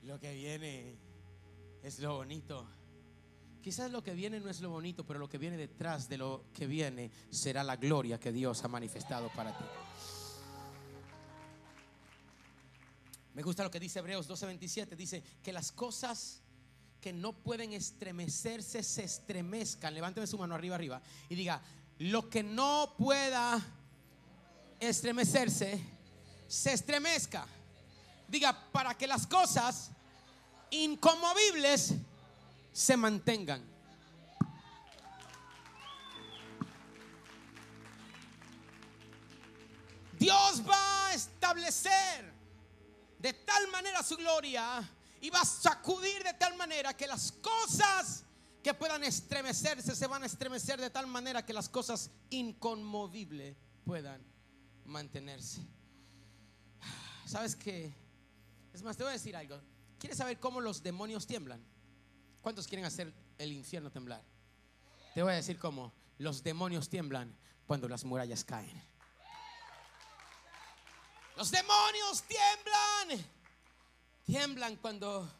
Lo que viene es lo bonito. Quizás lo que viene no es lo bonito, pero lo que viene detrás de lo que viene será la gloria que Dios ha manifestado para ti. Me gusta lo que dice Hebreos 12:27. Dice que las cosas que no pueden estremecerse se estremezcan. Levánteme su mano arriba, arriba. Y diga, lo que no pueda estremecerse, se estremezca. Diga, para que las cosas inconmovibles se mantengan. Dios va a establecer de tal manera su gloria y va a sacudir de tal manera que las cosas que puedan estremecerse se van a estremecer de tal manera que las cosas inconmovibles puedan mantenerse. ¿Sabes qué? Es más, te voy a decir algo. ¿Quieres saber cómo los demonios tiemblan? ¿Cuántos quieren hacer el infierno temblar? Te voy a decir cómo. Los demonios tiemblan cuando las murallas caen. Los demonios tiemblan. Tiemblan cuando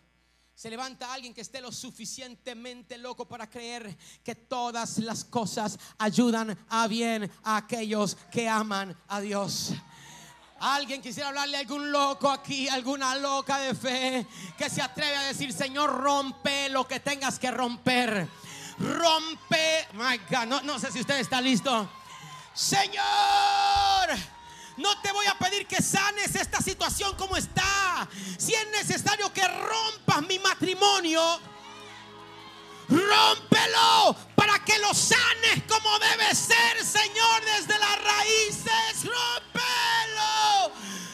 se levanta alguien que esté lo suficientemente loco para creer que todas las cosas ayudan a bien a aquellos que aman a Dios. Alguien quisiera hablarle a algún loco aquí, alguna loca de fe que se atreve a decir, Señor, rompe lo que tengas que romper. Rompe, my God, no, no sé si usted está listo. Señor, no te voy a pedir que sanes esta situación como está. Si es necesario que rompas mi matrimonio, rómpelo para que lo sanes como debe ser, Señor, desde las raíces. Rómpelo.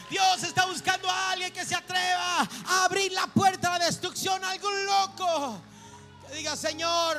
Dios está buscando a alguien que se atreva a abrir la puerta a la destrucción a algún loco. Que diga, Señor,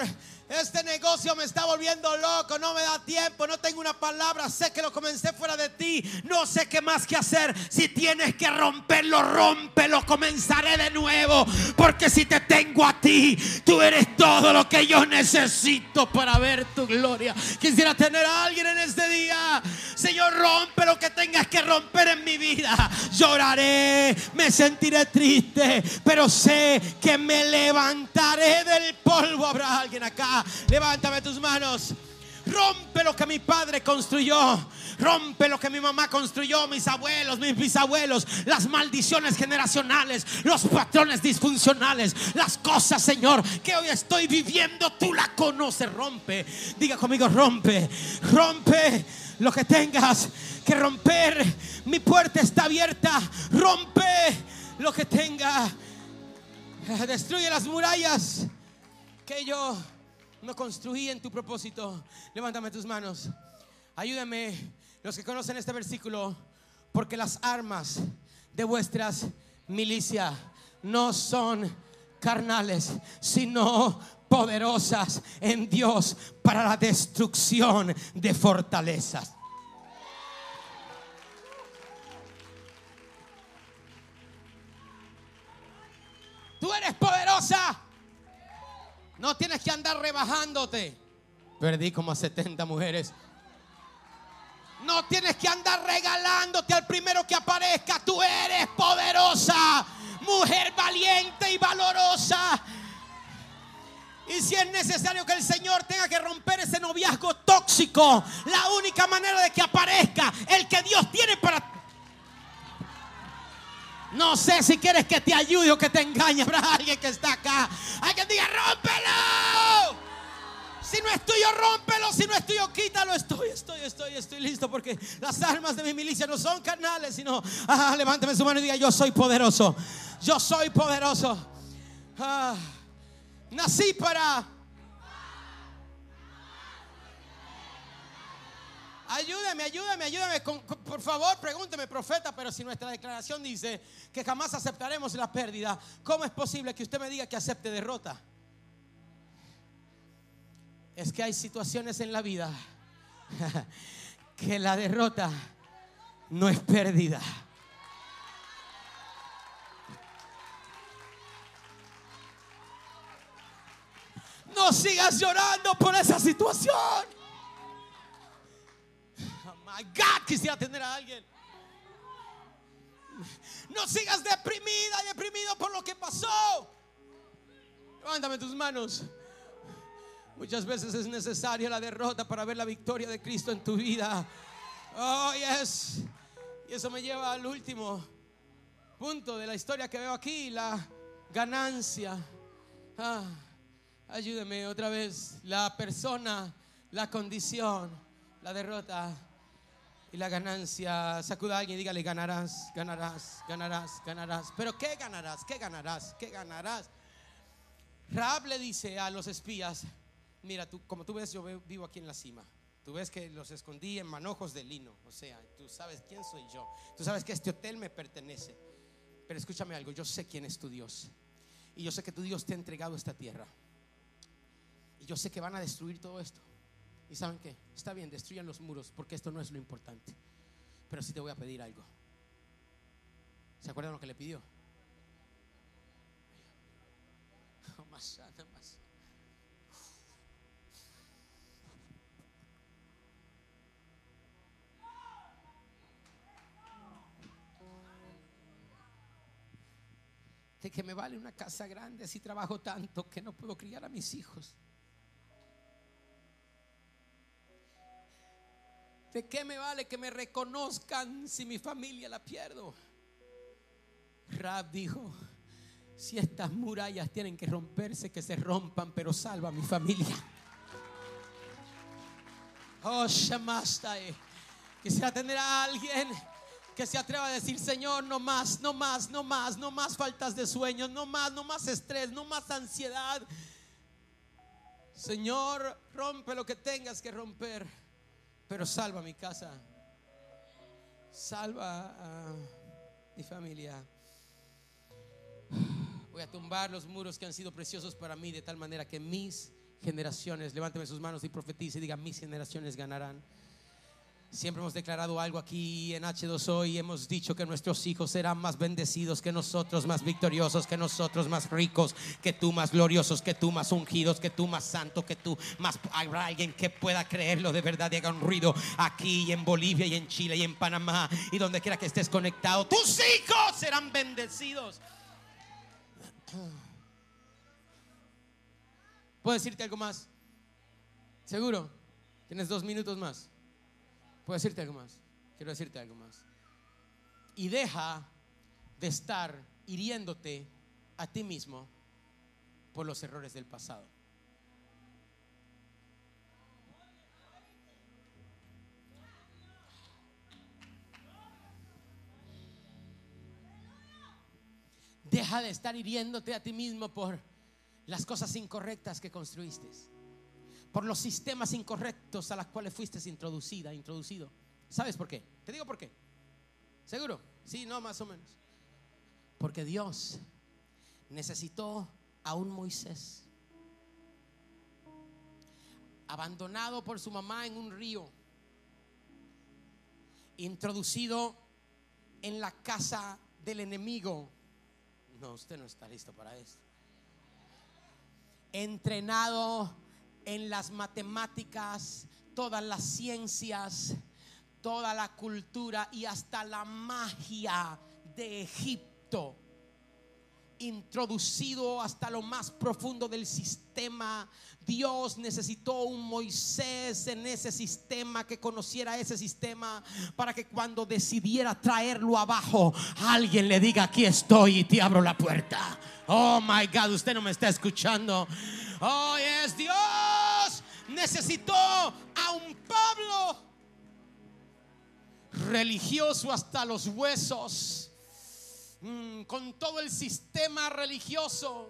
este negocio me está volviendo loco, no me da tiempo, no tengo una palabra, sé que lo comencé fuera de ti, no sé qué más que hacer. Si tienes que romperlo, rómpelo, comenzaré de nuevo, porque si te tengo a ti, tú eres todo lo que yo necesito para ver tu gloria. Quisiera tener a alguien en este día. Señor, rompe lo que tengas que romper en mi vida. Lloraré, me sentiré triste, pero sé que me levantaré del polvo. Habrá alguien acá Levántame tus manos. Rompe lo que mi padre construyó. Rompe lo que mi mamá construyó, mis abuelos, mis bisabuelos, las maldiciones generacionales, los patrones disfuncionales, las cosas, Señor, que hoy estoy viviendo, tú la conoces. Rompe, diga conmigo, rompe, rompe lo que tengas que romper. Mi puerta está abierta, rompe lo que tenga. Destruye las murallas que yo no construí en tu propósito. Levántame tus manos. Ayúdame, los que conocen este versículo, porque las armas de vuestras milicias no son carnales, sino poderosas en Dios para la destrucción de fortalezas. No tienes que andar rebajándote. Perdí como a 70 mujeres. No tienes que andar regalándote al primero que aparezca. Tú eres poderosa, mujer valiente y valorosa. Y si es necesario que el Señor tenga que romper ese noviazgo tóxico, la única manera de que aparezca el que Dios tiene para no sé si quieres que te ayude o que te engañe. Habrá alguien que está acá. Que diga, rómpelo. Si no es tuyo, rómpelo. Si no es tuyo, quítalo. Estoy, estoy, estoy, estoy listo. Porque las armas de mi milicia no son carnales, sino, ah, levántame su mano y diga, yo soy poderoso. Yo soy poderoso. Ah, nací para Ayúdeme, ayúdeme, ayúdeme. por favor, pregúnteme, profeta, pero si nuestra declaración dice que jamás aceptaremos la pérdida, ¿cómo es posible que usted me diga que acepte derrota? Es que hay situaciones en la vida que la derrota no es pérdida. No sigas llorando por esa situación. My God, quisiera tener a alguien. No sigas deprimida, deprimido por lo que pasó. Levántame tus manos. Muchas veces es necesaria la derrota para ver la victoria de Cristo en tu vida. Oh, yes. Y eso me lleva al último punto de la historia que veo aquí, la ganancia. Ah, ayúdeme otra vez. La persona, la condición, la derrota y la ganancia. Sacuda a alguien y dígale, ganarás, ganarás, ganarás, ganarás. Pero ¿qué ganarás? ¿Qué ganarás? ¿Qué ganarás? Raab le dice a los espías, mira, tú, como tú ves, yo vivo aquí en la cima. Tú ves que los escondí en manojos de lino. O sea, tú sabes quién soy yo. Tú sabes que este hotel me pertenece. Pero escúchame algo, yo sé quién es tu Dios. Y yo sé que tu Dios te ha entregado esta tierra. Y yo sé que van a destruir todo esto. ¿Y saben qué? Está bien, destruyan los muros porque esto no es lo importante. Pero sí te voy a pedir algo. ¿Se acuerdan lo que le pidió? Más, más. de que me vale una casa grande si trabajo tanto que no puedo criar a mis hijos. ¿De qué me vale que me reconozcan si mi familia la pierdo? Rab dijo, si estas murallas tienen que romperse, que se rompan, pero salva a mi familia. Oh. Quisiera tener a alguien que se atreva a decir, Señor, no más, no más, no más, no más faltas de sueño, no más, no más estrés, no más ansiedad. Señor, rompe lo que tengas que romper, pero salva mi casa, salva mi familia. Voy a tumbar los muros que han sido preciosos para mí de tal manera que mis generaciones, levánteme sus manos y profetice y diga, mis generaciones ganarán. Siempre hemos declarado algo aquí en H2O y hemos dicho que nuestros hijos serán más bendecidos que nosotros, más victoriosos que nosotros, más ricos que tú, más gloriosos que tú, más ungidos que tú, más santo que tú, más habrá alguien que pueda creerlo de verdad y haga un ruido aquí en Bolivia y en Chile y en Panamá y donde quiera que estés conectado. Tus hijos serán bendecidos. ¿Puedo decirte algo más? ¿Seguro? Tienes dos minutos más. ¿Puedo decirte algo más? Quiero decirte algo más. Y deja de estar hiriéndote a ti mismo por los errores del pasado. Deja de estar hiriéndote a ti mismo por las cosas incorrectas que construiste por los sistemas incorrectos a los cuales fuiste introducida, introducido. ¿Sabes por qué? Te digo por qué. ¿Seguro? Sí, no, más o menos. Porque Dios necesitó a un Moisés abandonado por su mamá en un río, introducido en la casa del enemigo. No, usted no está listo para esto. Entrenado en las matemáticas, todas las ciencias, toda la cultura y hasta la magia de Egipto introducido hasta lo más profundo del sistema. Dios necesitó un Moisés en ese sistema que conociera ese sistema para que cuando decidiera traerlo abajo, alguien le diga, aquí estoy y te abro la puerta. Oh, my God, usted no me está escuchando. Oh, es Dios necesitó a un Pablo religioso hasta los huesos, mm, con todo el sistema religioso,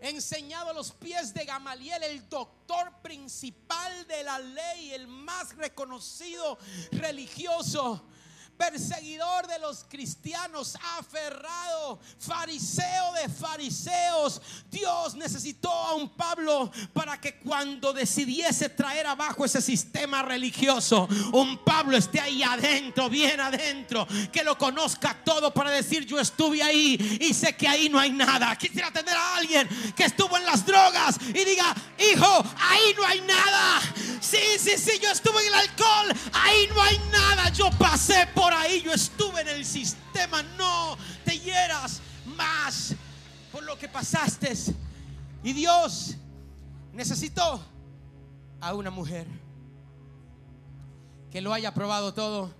enseñado a los pies de Gamaliel, el doctor principal de la ley, el más reconocido religioso perseguidor de los cristianos, aferrado, fariseo de fariseos. Dios necesitó a un Pablo para que cuando decidiese traer abajo ese sistema religioso, un Pablo esté ahí adentro, bien adentro, que lo conozca todo para decir yo estuve ahí y sé que ahí no hay nada. Quisiera tener a alguien que estuvo en las drogas y diga, hijo, ahí no hay nada. Sí, sí, sí, yo estuve en el alcohol, ahí no hay nada. Yo pasé por ahí, yo estuve en el sistema. No te hieras más por lo que pasaste. Y Dios necesitó a una mujer que lo haya probado todo,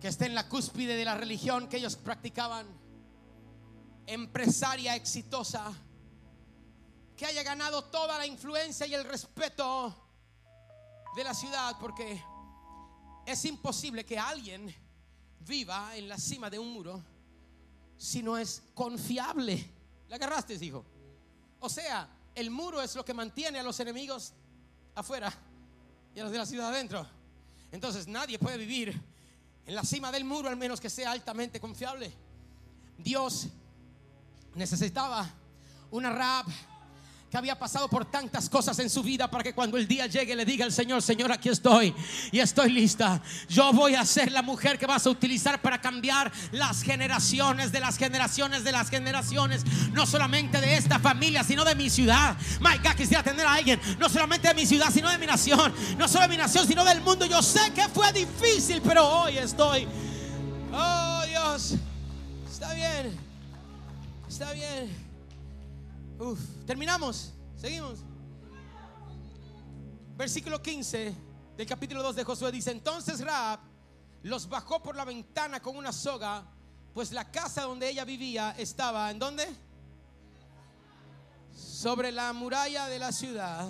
que esté en la cúspide de la religión que ellos practicaban, empresaria exitosa, que haya ganado toda la influencia y el respeto de la ciudad, porque es imposible que alguien viva en la cima de un muro si no es confiable. ¿La agarraste, hijo? O sea, el muro es lo que mantiene a los enemigos afuera y a los de la ciudad adentro. Entonces nadie puede vivir en la cima del muro al menos que sea altamente confiable. Dios necesitaba una rap que había pasado por tantas cosas en su vida para que cuando el día llegue le diga al Señor, Señor, aquí estoy y estoy lista. Yo voy a ser la mujer que vas a utilizar para cambiar las generaciones de las generaciones de las generaciones, no solamente de esta familia, sino de mi ciudad. My God, quisiera tener a alguien, no solamente de mi ciudad, sino de mi nación, no solo de mi nación, sino del mundo. Yo sé que fue difícil, pero hoy estoy. Oh Dios, está bien, está bien. Terminamos. Seguimos. Versículo 15 del capítulo 2 de Josué dice, entonces Raab los bajó por la ventana con una soga, pues la casa donde ella vivía estaba, ¿en dónde? Sobre la muralla de la ciudad.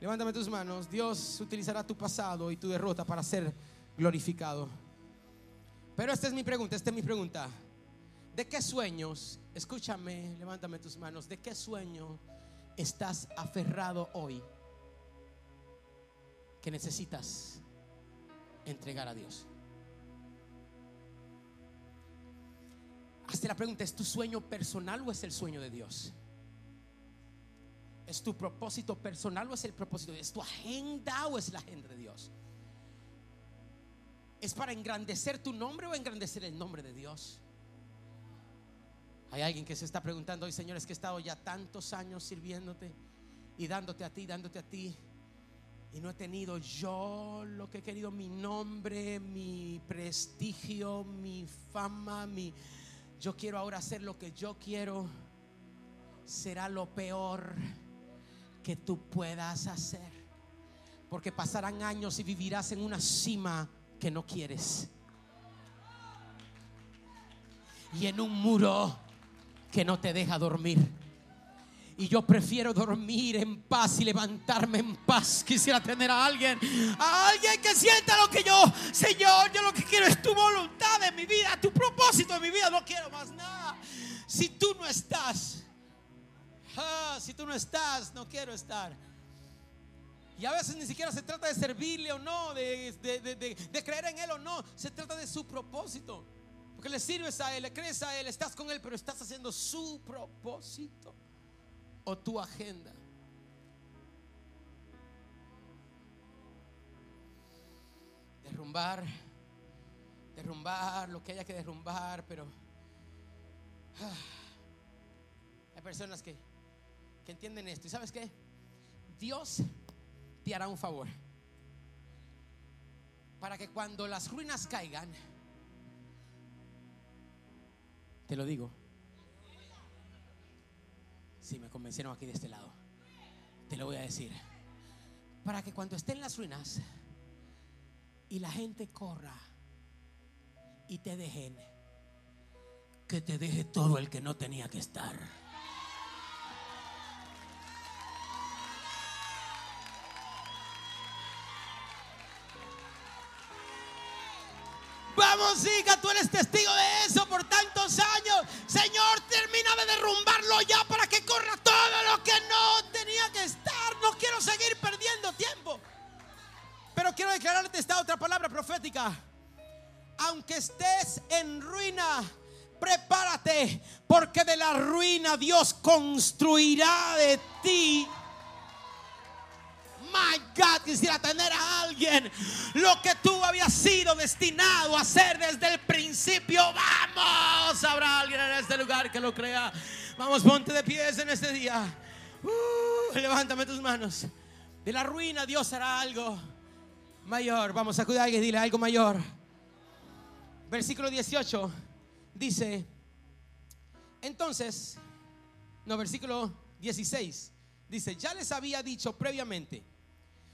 Levántame tus manos. Dios utilizará tu pasado y tu derrota para ser glorificado. Pero esta es mi pregunta, esta es mi pregunta. ¿De qué sueños, escúchame, levántame tus manos, de qué sueño estás aferrado hoy que necesitas entregar a Dios? Hazte la pregunta, ¿es tu sueño personal o es el sueño de Dios? ¿Es tu propósito personal o es el propósito de Dios? ¿Es tu agenda o es la agenda de Dios? ¿Es para engrandecer tu nombre o engrandecer el nombre de Dios? Hay alguien que se está preguntando hoy, Señor, es que he estado ya tantos años sirviéndote y dándote a ti, dándote a ti. Y no he tenido yo lo que he querido, mi nombre, mi prestigio, mi fama, mi... Yo quiero ahora hacer lo que yo quiero. Será lo peor que tú puedas hacer. Porque pasarán años y vivirás en una cima que no quieres. Y en un muro que no te deja dormir. Y yo prefiero dormir en paz y levantarme en paz. Quisiera tener a alguien, a alguien que sienta lo que yo, Señor, yo lo que quiero es tu voluntad en mi vida, tu propósito en mi vida. No quiero más nada. Si tú no estás, ah, si tú no estás, no quiero estar. Y a veces ni siquiera se trata de servirle o no, de, de creer en Él o no. Se trata de su propósito. Porque le sirves a Él, le crees a Él, estás con Él, pero estás haciendo su propósito o tu agenda. Derrumbar, derrumbar lo que haya que derrumbar, pero ah, hay personas que, que entienden esto. ¿Y sabes qué? Dios te hará un favor para que cuando las ruinas caigan, te lo digo. Si me convencieron aquí de este lado. Te lo voy a decir. Para que cuando estén las ruinas y la gente corra y te dejen, que te deje todo el que no tenía que estar. Vamos, hija, tú eres testigo derrumbarlo ya para que corra todo lo que no tenía que estar. No quiero seguir perdiendo tiempo. Pero quiero declararte esta otra palabra profética. Aunque estés en ruina, prepárate, porque de la ruina Dios construirá de ti. My God, quisiera tener a alguien lo que tú habías sido destinado a hacer desde el principio. Vamos, habrá alguien en este lugar que lo crea. Vamos, ponte de pies en este día. Uh, levántame tus manos. De la ruina Dios hará algo mayor. Vamos, a alguien y dile algo mayor. Versículo 18 dice, entonces, no, versículo 16 dice, ya les había dicho previamente,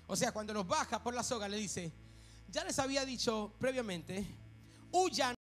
o sea, cuando los baja por la soga le dice, ya les había dicho previamente, huyan